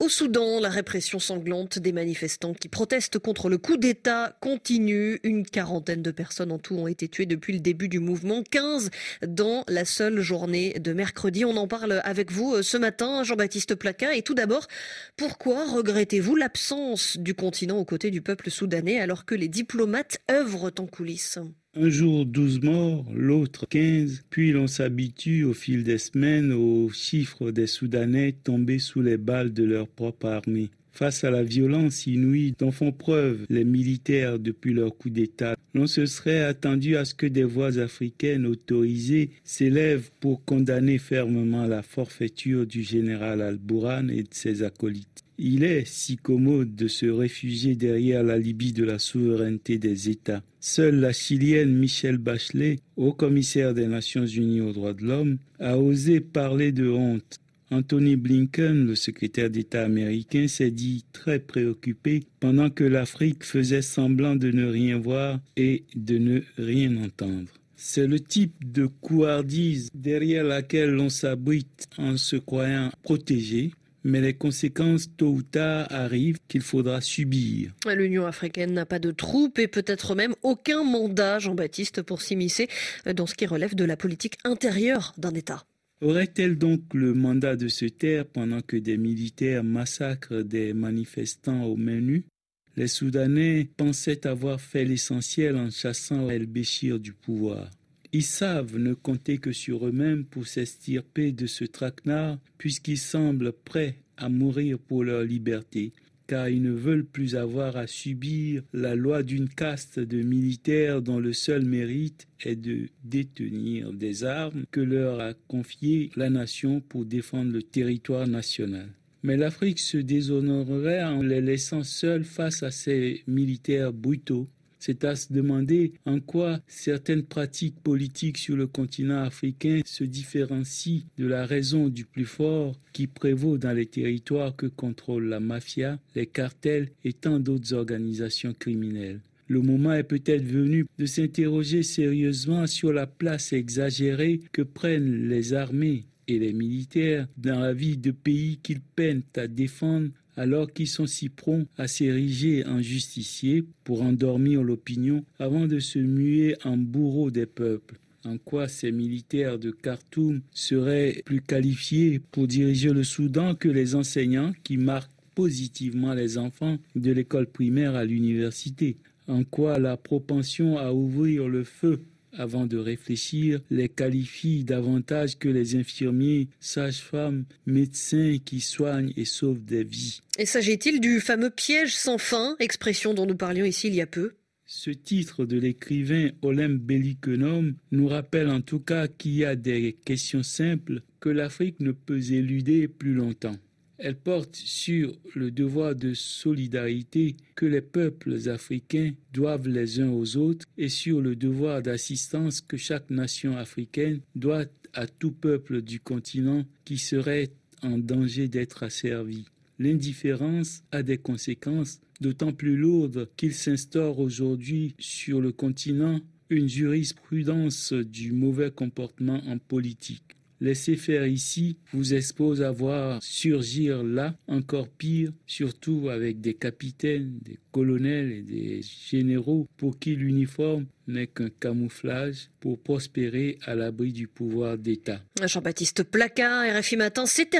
Au Soudan, la répression sanglante des manifestants qui protestent contre le coup d'État continue. Une quarantaine de personnes en tout ont été tuées depuis le début du mouvement, 15 dans la seule journée de mercredi. On en parle avec vous euh, ce matin, Jean-Baptiste Placa. Et tout d'abord, pourquoi regrettez-vous l'absence du continent aux côtés du peuple soudanais alors que les diplomates œuvrent en coulisses? Un jour 12 morts, l'autre 15, puis l'on s'habitue au fil des semaines aux chiffres des Soudanais tombés sous les balles de leur propre armée. Face à la violence inouïe dont font preuve les militaires depuis leur coup d'État, l'on se serait attendu à ce que des voix africaines autorisées s'élèvent pour condamner fermement la forfaiture du général Al-Bourhan et de ses acolytes. Il est si commode de se réfugier derrière la Libye de la souveraineté des États. Seule la Chilienne Michelle Bachelet, haut commissaire des Nations Unies aux droits de l'homme, a osé parler de honte. Anthony Blinken, le secrétaire d'État américain, s'est dit très préoccupé pendant que l'Afrique faisait semblant de ne rien voir et de ne rien entendre. C'est le type de couardise derrière laquelle l'on s'abrite en se croyant protégé, mais les conséquences tôt ou tard arrivent qu'il faudra subir. L'Union africaine n'a pas de troupes et peut-être même aucun mandat, Jean-Baptiste, pour s'immiscer dans ce qui relève de la politique intérieure d'un État. Aurait-elle donc le mandat de se taire pendant que des militaires massacrent des manifestants aux mains nues? Les Soudanais pensaient avoir fait l'essentiel en chassant El-Béchir du pouvoir. Ils savent ne compter que sur eux-mêmes pour s'estirper de ce traquenard, puisqu'ils semblent prêts à mourir pour leur liberté, car ils ne veulent plus avoir à subir la loi d'une caste de militaires dont le seul mérite est de détenir des armes que leur a confiées la nation pour défendre le territoire national. Mais l'Afrique se déshonorerait en les laissant seuls face à ces militaires brutaux c'est à se demander en quoi certaines pratiques politiques sur le continent africain se différencient de la raison du plus fort qui prévaut dans les territoires que contrôlent la mafia, les cartels et tant d'autres organisations criminelles. Le moment est peut-être venu de s'interroger sérieusement sur la place exagérée que prennent les armées et les militaires dans la vie de pays qu'ils peinent à défendre alors qu'ils sont si prompts à s'ériger en justiciers pour endormir l'opinion avant de se muer en bourreaux des peuples. En quoi ces militaires de Khartoum seraient plus qualifiés pour diriger le Soudan que les enseignants qui marquent positivement les enfants de l'école primaire à l'université, en quoi la propension à ouvrir le feu avant de réfléchir, les qualifient davantage que les infirmiers, sages-femmes, médecins qui soignent et sauvent des vies. Et s'agit-il du fameux piège sans fin, expression dont nous parlions ici il y a peu? Ce titre de l'écrivain Olympe Belliconome nous rappelle en tout cas qu'il y a des questions simples que l'Afrique ne peut éluder plus longtemps. Elle porte sur le devoir de solidarité que les peuples africains doivent les uns aux autres et sur le devoir d'assistance que chaque nation africaine doit à tout peuple du continent qui serait en danger d'être asservi. L'indifférence a des conséquences d'autant plus lourdes qu'il s'instaure aujourd'hui sur le continent une jurisprudence du mauvais comportement en politique. Laisser faire ici vous expose à voir surgir là encore pire, surtout avec des capitaines, des colonels et des généraux pour qui l'uniforme n'est qu'un camouflage pour prospérer à l'abri du pouvoir d'État. Jean-Baptiste Placard, RFI Matin, c'est terminé.